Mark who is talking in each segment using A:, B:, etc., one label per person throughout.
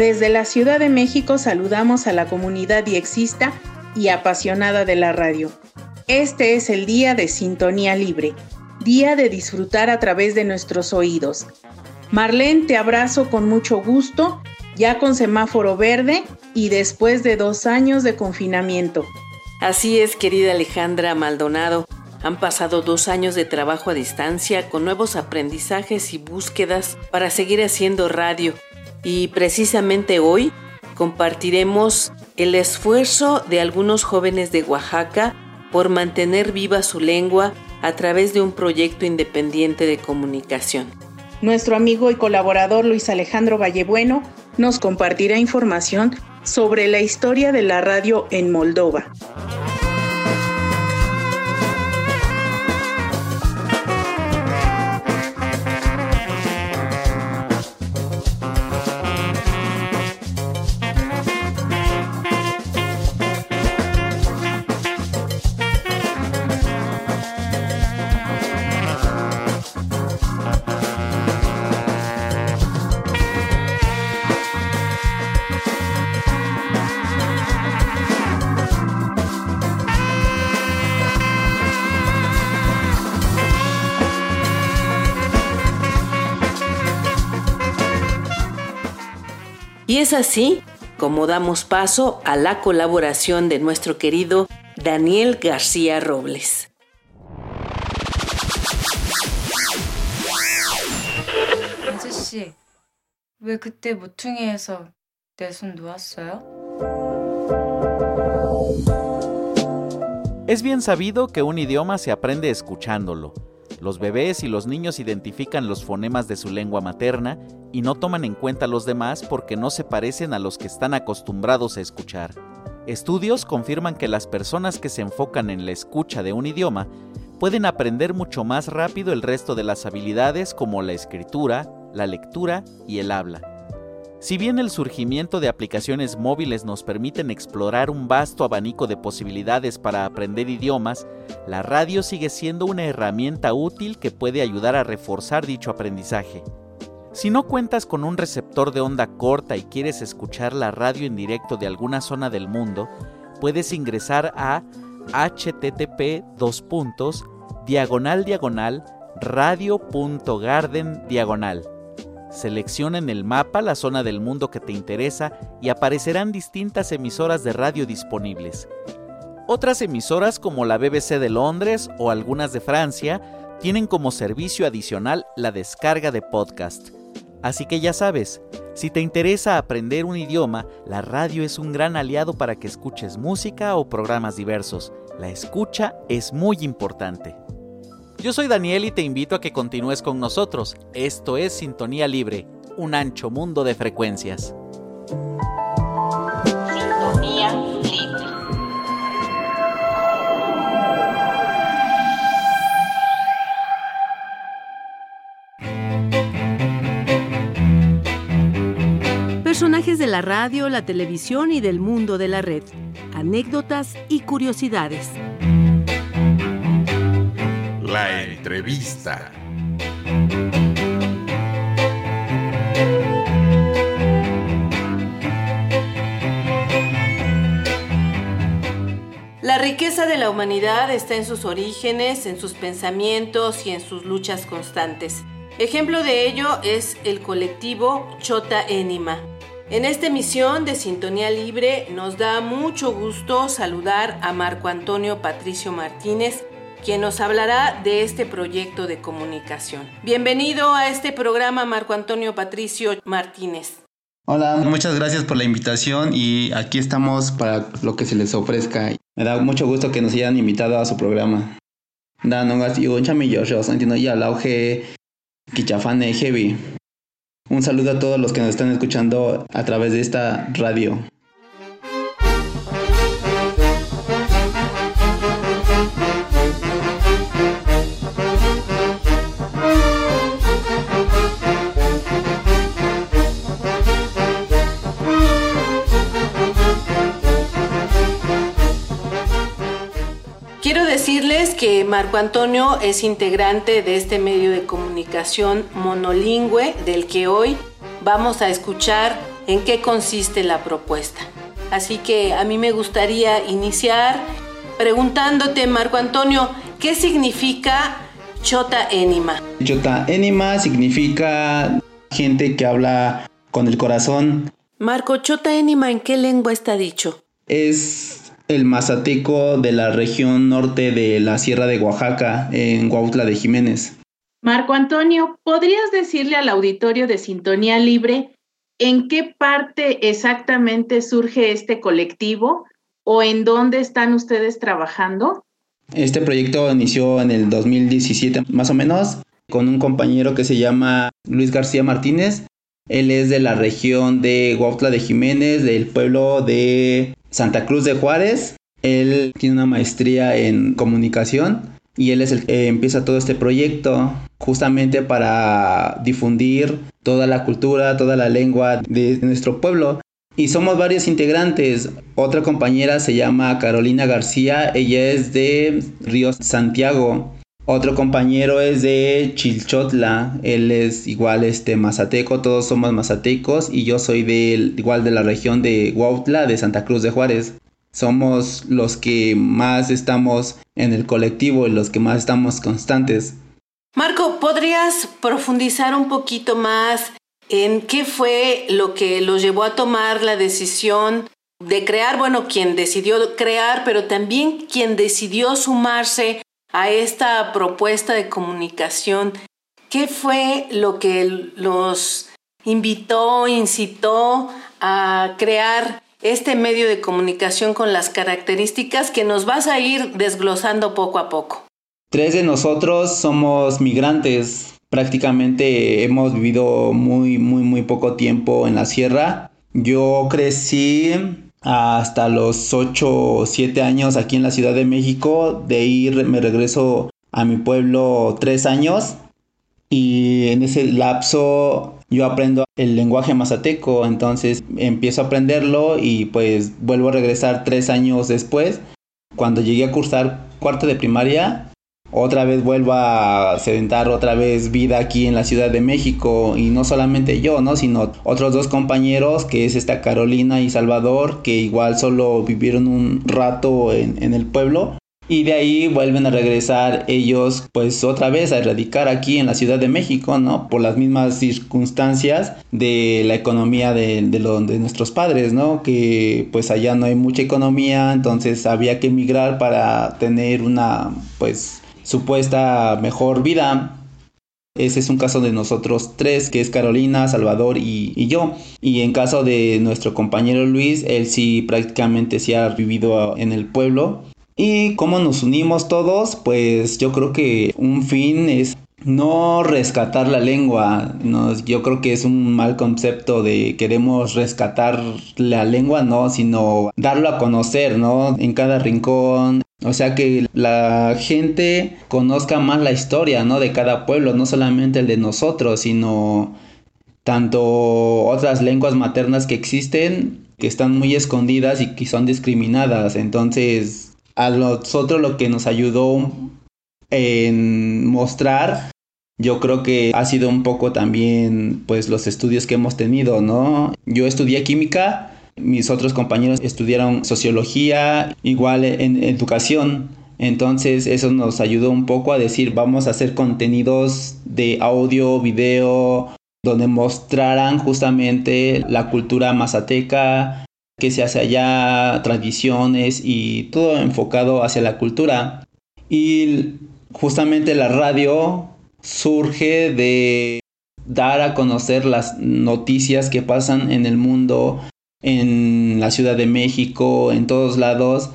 A: Desde la Ciudad de México saludamos a la comunidad diexista y apasionada de la radio. Este es el día de Sintonía Libre, día de disfrutar a través de nuestros oídos. Marlene, te abrazo con mucho gusto, ya con semáforo verde y después de dos años de confinamiento.
B: Así es, querida Alejandra Maldonado. Han pasado dos años de trabajo a distancia con nuevos aprendizajes y búsquedas para seguir haciendo radio y precisamente hoy compartiremos el esfuerzo de algunos jóvenes de Oaxaca por mantener viva su lengua a través de un proyecto independiente de comunicación.
A: Nuestro amigo y colaborador Luis Alejandro Vallebueno nos compartirá información sobre la historia de la radio en Moldova.
B: Es así como damos paso a la colaboración de nuestro querido Daniel García Robles.
C: Es bien sabido que un idioma se aprende escuchándolo. Los bebés y los niños identifican los fonemas de su lengua materna y no toman en cuenta los demás porque no se parecen a los que están acostumbrados a escuchar. Estudios confirman que las personas que se enfocan en la escucha de un idioma pueden aprender mucho más rápido el resto de las habilidades como la escritura, la lectura y el habla. Si bien el surgimiento de aplicaciones móviles nos permiten explorar un vasto abanico de posibilidades para aprender idiomas, la radio sigue siendo una herramienta útil que puede ayudar a reforzar dicho aprendizaje. Si no cuentas con un receptor de onda corta y quieres escuchar la radio en directo de alguna zona del mundo, puedes ingresar a http diagonal diagonal radio.garden diagonal Selecciona en el mapa la zona del mundo que te interesa y aparecerán distintas emisoras de radio disponibles. Otras emisoras como la BBC de Londres o algunas de Francia tienen como servicio adicional la descarga de podcast. Así que ya sabes, si te interesa aprender un idioma, la radio es un gran aliado para que escuches música o programas diversos. La escucha es muy importante. Yo soy Daniel y te invito a que continúes con nosotros. Esto es Sintonía Libre, un ancho mundo de frecuencias.
D: La radio, la televisión y del mundo de la red. Anécdotas y curiosidades.
E: La entrevista.
B: La riqueza de la humanidad está en sus orígenes, en sus pensamientos y en sus luchas constantes. Ejemplo de ello es el colectivo Chota Enima. En esta emisión de Sintonía Libre nos da mucho gusto saludar a Marco Antonio Patricio Martínez, quien nos hablará de este proyecto de comunicación. Bienvenido a este programa, Marco Antonio Patricio Martínez.
F: Hola, muchas gracias por la invitación y aquí estamos para lo que se les ofrezca. Me da mucho gusto que nos hayan invitado a su programa. Un saludo a todos los que nos están escuchando a través de esta radio.
B: Marco Antonio es integrante de este medio de comunicación monolingüe del que hoy vamos a escuchar en qué consiste la propuesta. Así que a mí me gustaría iniciar preguntándote, Marco Antonio, ¿qué significa Chota Enima?
F: Chota Enima significa gente que habla con el corazón.
B: Marco, Chota Enima, ¿en qué lengua está dicho?
F: Es el mazateco de la región norte de la Sierra de Oaxaca, en Huautla de Jiménez.
A: Marco Antonio, ¿podrías decirle al auditorio de Sintonía Libre en qué parte exactamente surge este colectivo o en dónde están ustedes trabajando?
F: Este proyecto inició en el 2017 más o menos con un compañero que se llama Luis García Martínez. Él es de la región de Huautla de Jiménez, del pueblo de Santa Cruz de Juárez. Él tiene una maestría en comunicación y él es el que empieza todo este proyecto justamente para difundir toda la cultura, toda la lengua de nuestro pueblo. Y somos varios integrantes. Otra compañera se llama Carolina García, ella es de Río Santiago. Otro compañero es de Chilchotla, él es igual este mazateco, todos somos mazatecos y yo soy de igual de la región de Huautla, de Santa Cruz de Juárez. Somos los que más estamos en el colectivo y los que más estamos constantes.
B: Marco, ¿podrías profundizar un poquito más en qué fue lo que los llevó a tomar la decisión de crear, bueno, quien decidió crear, pero también quien decidió sumarse a esta propuesta de comunicación, ¿qué fue lo que los invitó, incitó a crear este medio de comunicación con las características que nos vas a ir desglosando poco a poco?
F: Tres de nosotros somos migrantes. Prácticamente hemos vivido muy, muy, muy poco tiempo en la sierra. Yo crecí hasta los 8 o 7 años aquí en la Ciudad de México. De ahí me regreso a mi pueblo 3 años y en ese lapso yo aprendo el lenguaje mazateco, entonces empiezo a aprenderlo y pues vuelvo a regresar 3 años después. Cuando llegué a cursar cuarto de primaria, otra vez vuelvo a sedentar otra vez vida aquí en la Ciudad de México y no solamente yo, ¿no? Sino otros dos compañeros que es esta Carolina y Salvador que igual solo vivieron un rato en, el pueblo y de ahí vuelven a regresar ellos pues otra vez a erradicar aquí en la Ciudad de México, ¿no? Por las mismas circunstancias de la economía de, de, de nuestros padres, ¿no? Que pues allá no hay mucha economía, entonces había que emigrar para tener una pues supuesta mejor vida. Ese es un caso de nosotros tres, que es Carolina, Salvador y, yo. Y en caso de nuestro compañero Luis, él sí prácticamente sí ha vivido en el pueblo. Y cómo nos unimos todos, pues yo creo que un fin es no rescatar la lengua. yo creo que es un mal concepto de queremos rescatar la lengua, no, sino darlo a conocer, ¿no? En cada rincón, o sea que la gente conozca más la historia, ¿no? De cada pueblo, no solamente el de nosotros, sino tanto otras lenguas maternas que existen, que están muy escondidas y que son discriminadas. Entonces, a nosotros lo que nos ayudó en mostrar, yo creo que ha sido un poco también, pues, los estudios que hemos tenido, ¿no? Yo estudié química mis otros compañeros estudiaron sociología, igual en educación. Entonces eso nos ayudó un poco a decir, vamos a hacer contenidos de audio, video, donde mostraran justamente la cultura mazateca, que se hace allá, tradiciones y todo enfocado hacia la cultura. Y justamente la radio surge de dar a conocer las noticias que pasan en el mundo, en la Ciudad de México, en todos lados,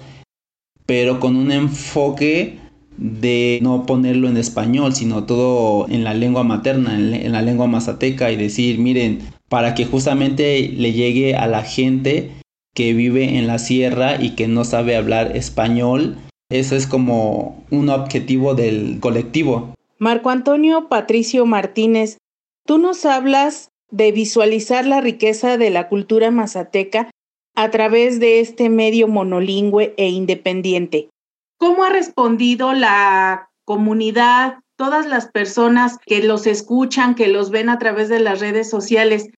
F: pero con un enfoque de no ponerlo en español, sino todo en la lengua materna, en, la lengua mazateca y decir, miren, para que justamente le llegue a la gente que vive en la sierra y que no sabe hablar español. Eso es como un objetivo del colectivo.
A: Marco Antonio Patricio Martínez, tú nos hablas de visualizar la riqueza de la cultura mazateca a través de este medio monolingüe e independiente. ¿Cómo ha respondido la comunidad, todas las personas que los escuchan, que los ven a través de las redes sociales?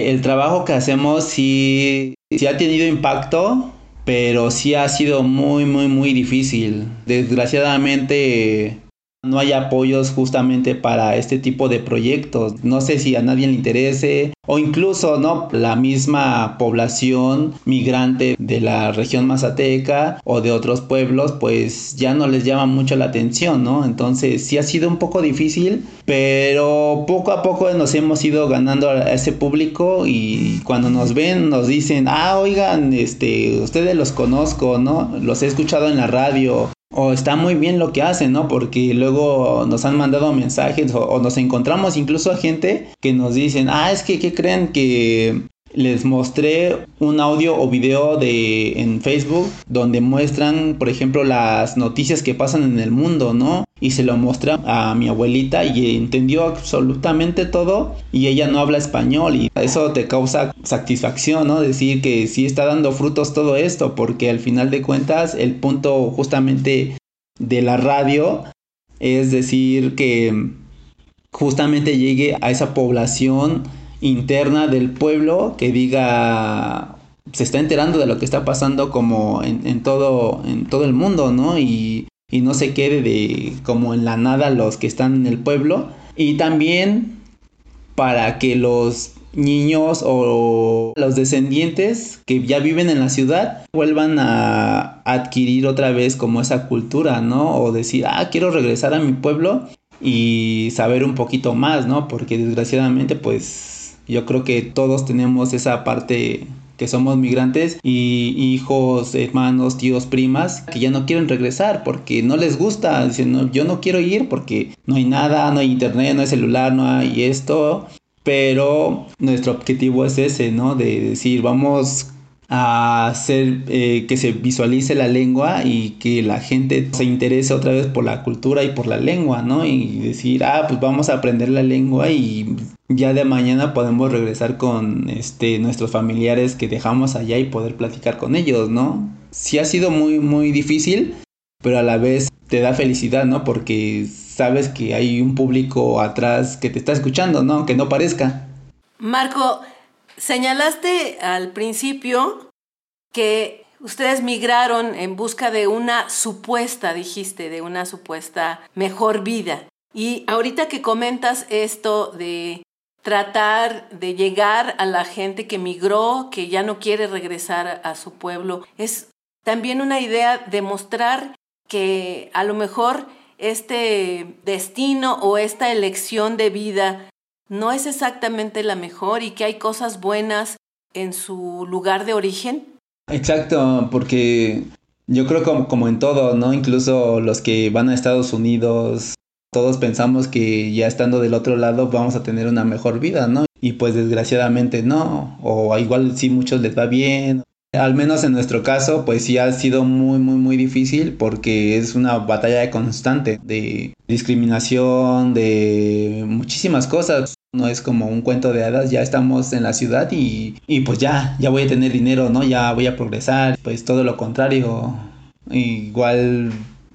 F: El trabajo que hacemos sí, ha tenido impacto, pero sí ha sido muy, muy, muy difícil. Desgraciadamente no hay apoyos justamente para este tipo de proyectos. No sé si a nadie le interese o incluso no la misma población migrante de la región mazateca o de otros pueblos pues ya no les llama mucho la atención, ¿no? Entonces sí ha sido un poco difícil, pero poco a poco nos hemos ido ganando a ese público y cuando nos ven nos dicen, "Ah, oigan, este, ustedes los conozco, ¿no? Los he escuchado en la radio o está muy bien lo que hacen, ¿no? Porque luego nos han mandado mensajes o, nos encontramos incluso a gente que nos dicen, ah, es que, ¿qué creen? Que les mostré un audio o video de en Facebook donde muestran, por ejemplo, las noticias que pasan en el mundo, ¿no? Y se lo mostré a mi abuelita y entendió absolutamente todo y ella no habla español y eso te causa satisfacción, ¿no? Decir que sí está dando frutos todo esto porque al final de cuentas el punto justamente de la radio es decir que justamente llegue a esa población interna del pueblo que diga se está enterando de lo que está pasando como en, todo en todo el mundo no y, y, no se quede de como en la nada los que están en el pueblo y también para que los niños o los descendientes que ya viven en la ciudad vuelvan a adquirir otra vez como esa cultura, ¿no? O decir, ah, quiero regresar a mi pueblo y saber un poquito más, ¿no? Porque desgraciadamente pues yo creo que todos tenemos esa parte que somos migrantes y hijos, hermanos, tíos, primas que ya no quieren regresar porque no les gusta. Dicen, yo no quiero ir porque no hay nada, no hay internet, no hay celular, no hay esto. Pero nuestro objetivo es ese, ¿no? De decir, vamos a hacer eh, que se visualice la lengua y que la gente se interese otra vez por la cultura y por la lengua, ¿no? Y decir, ah, pues vamos a aprender la lengua y ya de mañana podemos regresar con este, nuestros familiares que dejamos allá y poder platicar con ellos, ¿no? Sí ha sido muy, muy difícil, pero a la vez te da felicidad, ¿no? Porque sabes que hay un público atrás que te está escuchando, ¿no? Aunque no parezca.
B: Marco, Señalaste al principio que ustedes migraron en busca de una supuesta, dijiste, de una supuesta mejor vida. Y ahorita que comentas esto de tratar de llegar a la gente que migró, que ya no quiere regresar a su pueblo, es también una idea de mostrar que a lo mejor este destino o esta elección de vida no es exactamente la mejor y que hay cosas buenas en su lugar de origen?
F: Exacto, porque yo creo como, como en todo, ¿no? Incluso los que van a Estados Unidos, todos pensamos que ya estando del otro lado vamos a tener una mejor vida, ¿no? Y pues desgraciadamente no, o igual sí muchos les va bien, al menos en nuestro caso, pues sí ha sido muy, muy, muy difícil porque es una batalla constante de discriminación, de muchísimas cosas. No es como un cuento de hadas, ya estamos en la ciudad y, y pues ya, ya voy a tener dinero, ¿no? Ya voy a progresar. Pues todo lo contrario. Igual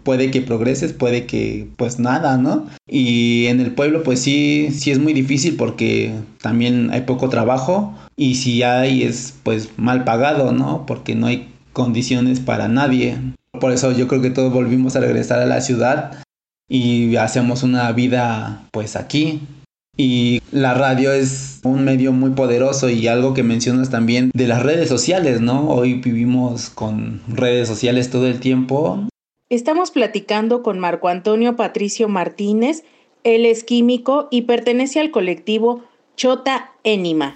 F: puede que progreses, puede que pues nada, ¿no? Y en el pueblo pues sí, sí es muy difícil porque también hay poco trabajo y si hay es pues mal pagado, ¿no? Porque no hay condiciones para nadie. Por eso yo creo que todos volvimos a regresar a la ciudad y hacemos una vida pues aquí. Y la radio es un medio muy poderoso y algo que mencionas también de las redes sociales, ¿no? Hoy vivimos con redes sociales todo el tiempo
A: Estamos platicando con Marco Antonio Patricio Martínez, él es químico y pertenece al colectivo Chota Enima.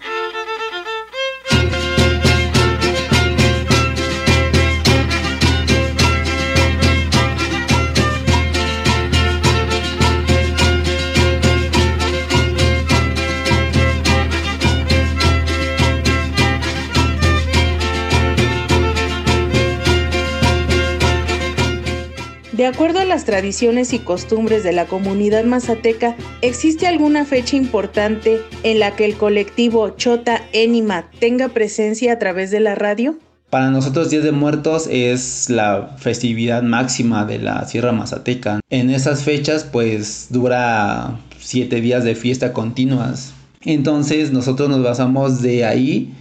A: De acuerdo a las tradiciones y costumbres de la comunidad mazateca, ¿existe alguna fecha importante en la que el colectivo Chota Enima tenga presencia a través de la radio?
F: Para nosotros Día de Muertos es la festividad máxima de la Sierra Mazateca. En esas fechas pues dura siete días de fiesta continuas. Entonces nosotros nos basamos de ahí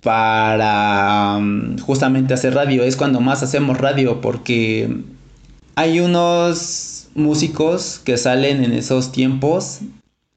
F: para mm, justamente hacer radio. Es cuando más hacemos radio porque hay unos músicos que salen en esos tiempos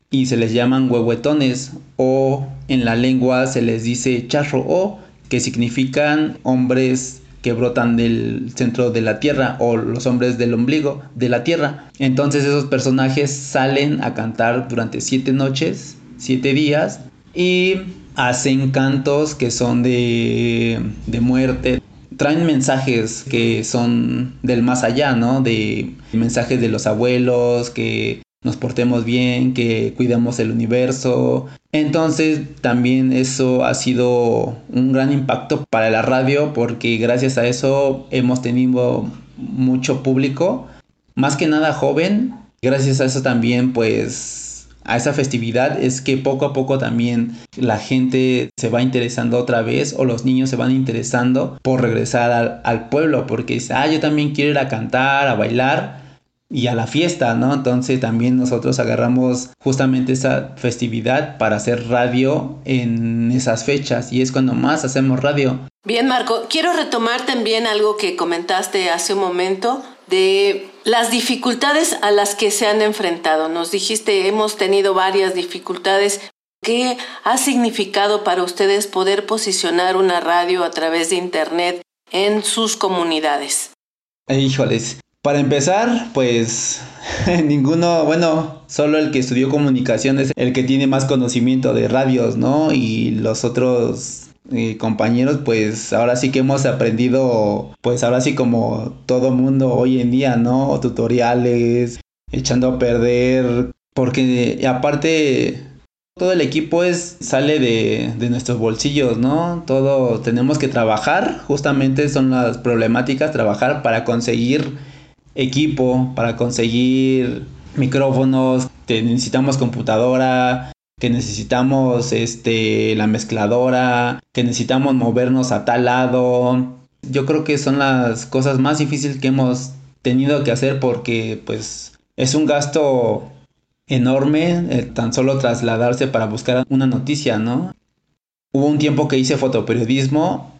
F: y se les llaman huehuetones o en la lengua se les dice charro o que significan hombres que brotan del centro de la tierra o los hombres del ombligo de la tierra. Entonces esos personajes salen a cantar durante siete noches, siete días y hacen cantos que son de, de muerte, traen mensajes que son del más allá, ¿no? De mensajes de los abuelos, que nos portemos bien, que cuidemos el universo. Entonces también eso ha sido un gran impacto para la radio porque gracias a eso hemos tenido mucho público, más que nada joven. Gracias a eso también pues a esa festividad es que poco a poco también la gente se va interesando otra vez o los niños se van interesando por regresar al, pueblo porque dice, ah, yo también quiero ir a cantar, a bailar y a la fiesta, ¿no? Entonces también nosotros agarramos justamente esa festividad para hacer radio en esas fechas y es cuando más hacemos radio.
B: Bien, Marco, quiero retomar también algo que comentaste hace un momento de las dificultades a las que se han enfrentado. Nos dijiste, hemos tenido varias dificultades. ¿Qué ha significado para ustedes poder posicionar una radio a través de Internet en sus comunidades?
F: Híjoles, para empezar, pues ninguno, bueno, solo el que estudió comunicación es el que tiene más conocimiento de radios, ¿no? Y los otros compañeros, pues ahora sí que hemos aprendido, pues ahora sí como todo mundo hoy en día, ¿no? Tutoriales, echando a perder, porque aparte todo el equipo es sale de, de, nuestros bolsillos, ¿no? Todo tenemos que trabajar, justamente son las problemáticas, trabajar para conseguir equipo, para conseguir micrófonos, necesitamos computadora, que necesitamos este, la mezcladora, que necesitamos movernos a tal lado. Yo creo que son las cosas más difíciles que hemos tenido que hacer porque pues es un gasto enorme eh, tan solo trasladarse para buscar una noticia, ¿no? Hubo un tiempo que hice fotoperiodismo,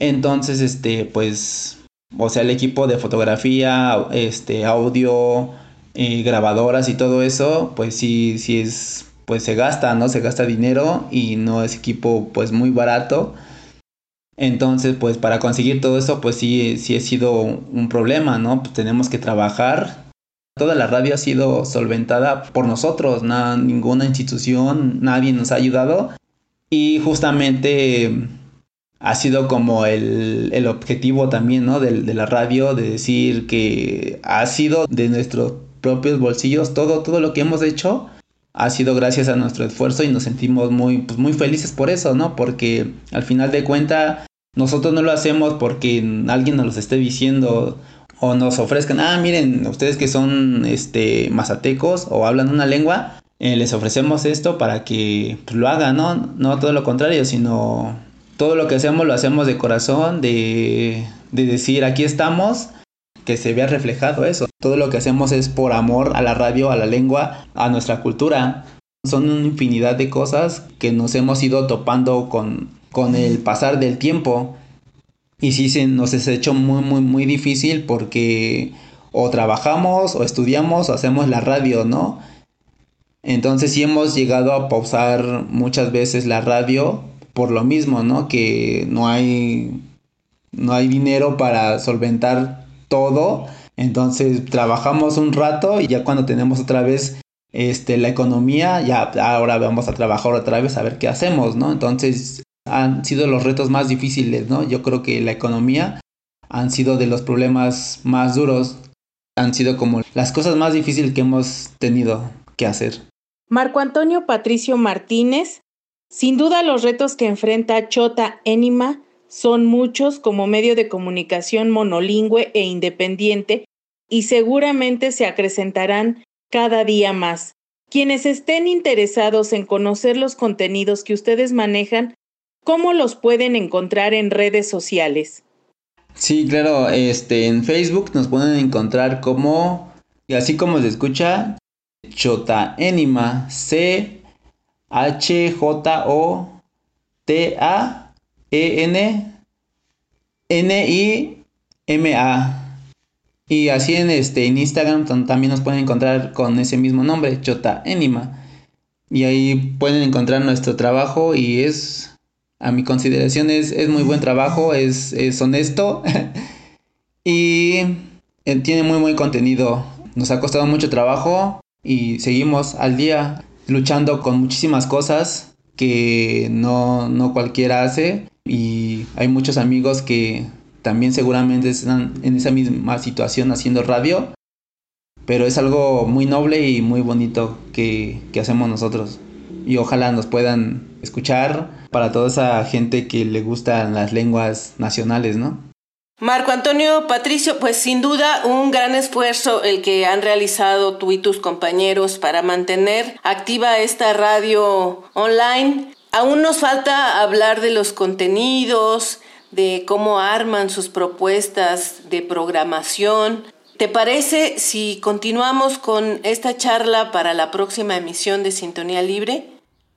F: entonces este pues o sea, el equipo de fotografía, este audio, eh, grabadoras y todo eso, pues sí sí es pues se gasta, ¿no? Se gasta dinero y no es equipo pues muy barato. Entonces, pues para conseguir todo eso, pues sí, sí ha sido un problema, ¿no? Pues tenemos que trabajar. Toda la radio ha sido solventada por nosotros, nada, ninguna institución, nadie nos ha ayudado. Y justamente ha sido como el, el objetivo también, ¿no? De, de, la radio, de decir que ha sido de nuestros propios bolsillos todo, todo lo que hemos hecho ha sido gracias a nuestro esfuerzo y nos sentimos muy, pues, muy felices por eso, ¿no? Porque al final de cuenta nosotros no lo hacemos porque alguien nos lo esté diciendo o nos ofrezcan, ah, miren, ustedes que son este mazatecos o hablan una lengua, eh, les ofrecemos esto para que pues, lo hagan, ¿no? No todo lo contrario, sino todo lo que hacemos lo hacemos de corazón, de, de decir, aquí estamos que se vea reflejado eso. Todo lo que hacemos es por amor a la radio, a la lengua, a nuestra cultura. Son una infinidad de cosas que nos hemos ido topando con, con el pasar del tiempo. Y sí se nos ha hecho muy, muy, muy difícil porque o trabajamos o estudiamos o hacemos la radio, ¿no? Entonces sí hemos llegado a pausar muchas veces la radio por lo mismo, ¿no? Que no hay, no hay dinero para solventar todo. Entonces trabajamos un rato y ya cuando tenemos otra vez este, la economía, ya ahora vamos a trabajar otra vez a ver qué hacemos, ¿no? Entonces han sido los retos más difíciles, ¿no? Yo creo que la economía han sido de los problemas más duros, han sido como las cosas más difíciles que hemos tenido que hacer.
A: Marco Antonio Patricio Martínez, sin duda los retos que enfrenta Chota Enima son muchos como medio de comunicación monolingüe e independiente y seguramente se acrecentarán cada día más. Quienes estén interesados en conocer los contenidos que ustedes manejan, ¿cómo los pueden encontrar en redes sociales?
F: Sí, claro, este en Facebook nos pueden encontrar como y así como se escucha Chota Enima C H J O T A E N N I M A y así en, este, en Instagram también nos pueden encontrar con ese mismo nombre, Chota Enima. Y ahí pueden encontrar nuestro trabajo y es, a mi consideración, es, es muy buen trabajo, es, es honesto y eh, tiene muy buen contenido. Nos ha costado mucho trabajo y seguimos al día luchando con muchísimas cosas que no, no cualquiera hace y hay muchos amigos que también seguramente están en esa misma situación haciendo radio, pero es algo muy noble y muy bonito que, hacemos nosotros. Y ojalá nos puedan escuchar para toda esa gente que le gustan las lenguas nacionales, ¿no?
B: Marco Antonio Patricio, pues sin duda un gran esfuerzo el que han realizado tú y tus compañeros para mantener activa esta radio online. Aún nos falta hablar de los contenidos, de cómo arman sus propuestas de programación. ¿Te parece si continuamos con esta charla para la próxima emisión de Sintonía Libre?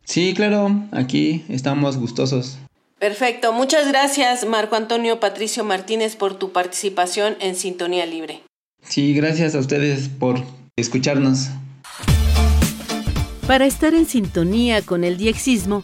F: Sí, claro, aquí estamos gustosos.
B: Perfecto, muchas gracias Marco Antonio Patricio Martínez por tu participación en Sintonía Libre.
F: Sí, gracias a ustedes por escucharnos.
D: Para estar en sintonía con el diexismo,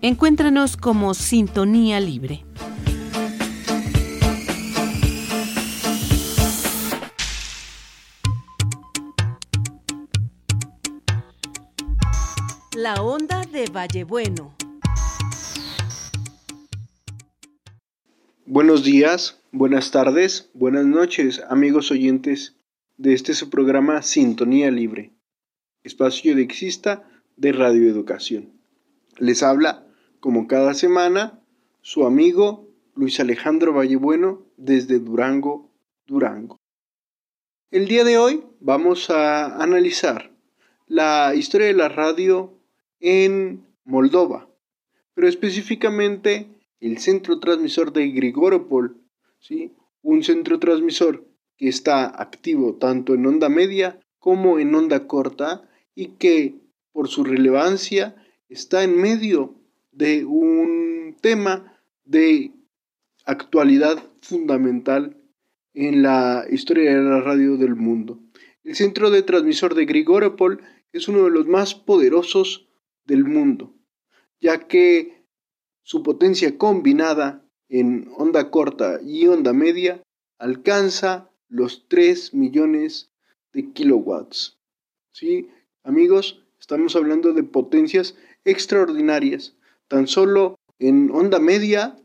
D: Encuéntranos como Sintonía Libre. La onda de Vallebueno.
G: Buenos días, buenas tardes, buenas noches, amigos oyentes de este su programa Sintonía Libre, espacio de exista de Radio Educación. Les habla, como cada semana, su amigo Luis Alejandro Vallebueno desde Durango, Durango. El día de hoy vamos a analizar la historia de la radio en Moldova, pero específicamente el centro transmisor de Grigoropol, ¿sí? un centro transmisor que está activo tanto en onda media como en onda corta y que por su relevancia está en medio de un tema de actualidad fundamental en la historia de la radio del mundo. El centro de transmisor de Grigoropol es uno de los más poderosos del mundo, ya que su potencia combinada en onda corta y onda media alcanza los 3 millones de kilowatts. ¿Sí? Amigos, estamos hablando de potencias extraordinarias. Tan solo en onda media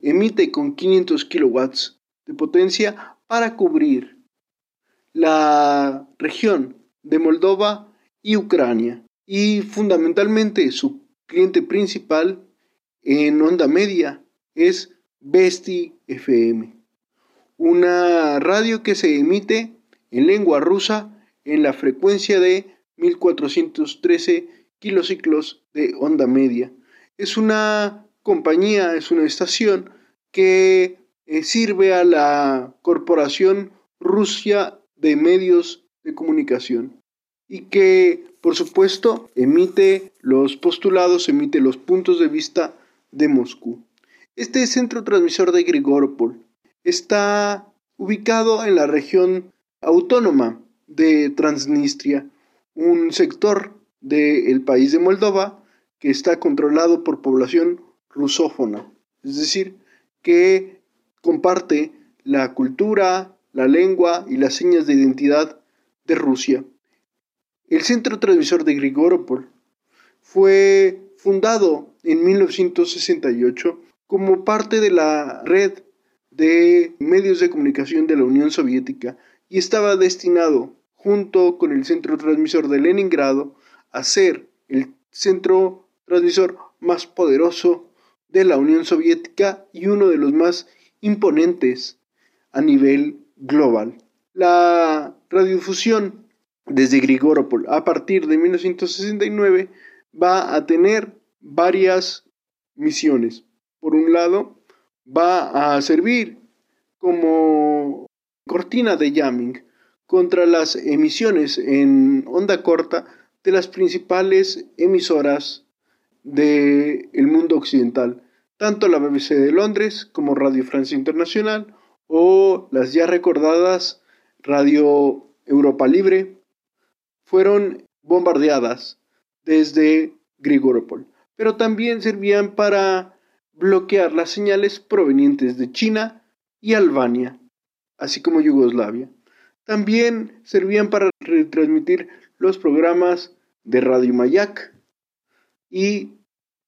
G: emite con 500 kilowatts de potencia para cubrir la región de Moldova y Ucrania. Y fundamentalmente su cliente principal en onda media es Besti FM, una radio que se emite en lengua rusa en la frecuencia de 1413 kilociclos de onda media. Es una compañía, es una estación que eh, sirve a la Corporación Rusia de Medios de Comunicación y que, por supuesto, emite los postulados, emite los puntos de vista de Moscú. Este centro transmisor de Grigoropol está ubicado en la región autónoma de Transnistria, un sector del país de Moldova que está controlado por población rusófona, es decir, que comparte la cultura, la lengua y las señas de identidad de Rusia. El centro transmisor de Grigoropol fue fundado en 1968 como parte de la red de medios de comunicación de la Unión Soviética y estaba destinado, junto con el centro transmisor de Leningrado, a ser el centro transmisor más poderoso de la Unión Soviética y uno de los más imponentes a nivel global. La radiodifusión desde Grigoropol a partir de 1969 va a tener varias misiones. Por un lado, va a servir como cortina de jamming contra las emisiones en onda corta de las principales emisoras del mundo occidental, tanto la BBC de Londres como Radio Francia Internacional o las ya recordadas Radio Europa Libre, fueron bombardeadas desde Grigoropol, pero también servían para bloquear las señales provenientes de China y Albania, así como Yugoslavia. También servían para retransmitir los programas de Radio Mayak y,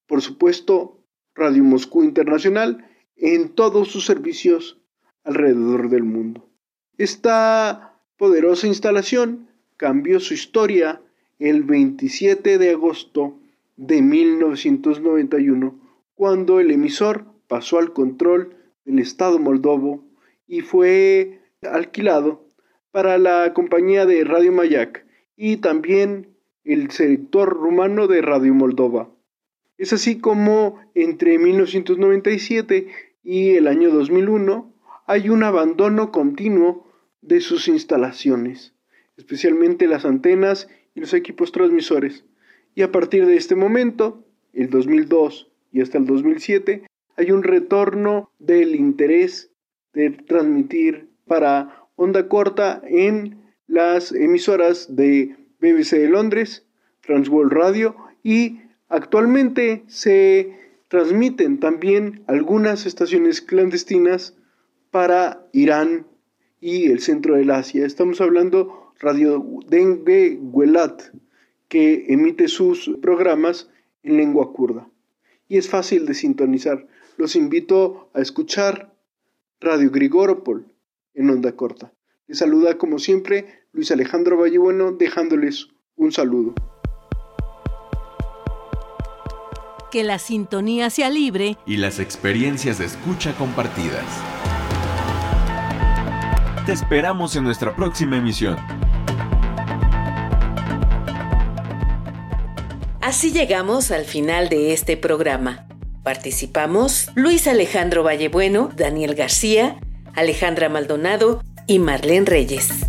G: por supuesto, Radio Moscú Internacional en todos sus servicios alrededor del mundo. Esta poderosa instalación cambió su historia el 27 de agosto de 1991, cuando el emisor pasó al control del Estado moldovo y fue alquilado para la compañía de Radio Mayak y también el sector rumano de Radio Moldova. Es así como entre 1997 y el año 2001 hay un abandono continuo de sus instalaciones, especialmente las antenas y los equipos transmisores. Y a partir de este momento, el 2002 y hasta el 2007, hay un retorno del interés de transmitir para onda corta en las emisoras de BBC de Londres, Transworld Radio y actualmente se transmiten también algunas estaciones clandestinas para Irán y el centro del Asia. Estamos hablando Radio Dengue Guelat, que emite sus programas en lengua kurda. Y es fácil de sintonizar. Los invito a escuchar Radio Grigoropol en onda corta. Les saluda como siempre Luis Alejandro Vallebueno dejándoles un saludo.
D: Que la sintonía sea libre
E: y las experiencias de escucha compartidas. Te esperamos en nuestra próxima emisión.
B: Así llegamos al final de este programa. Participamos Luis Alejandro Vallebueno, Daniel García, Alejandra Maldonado y Marlene Reyes.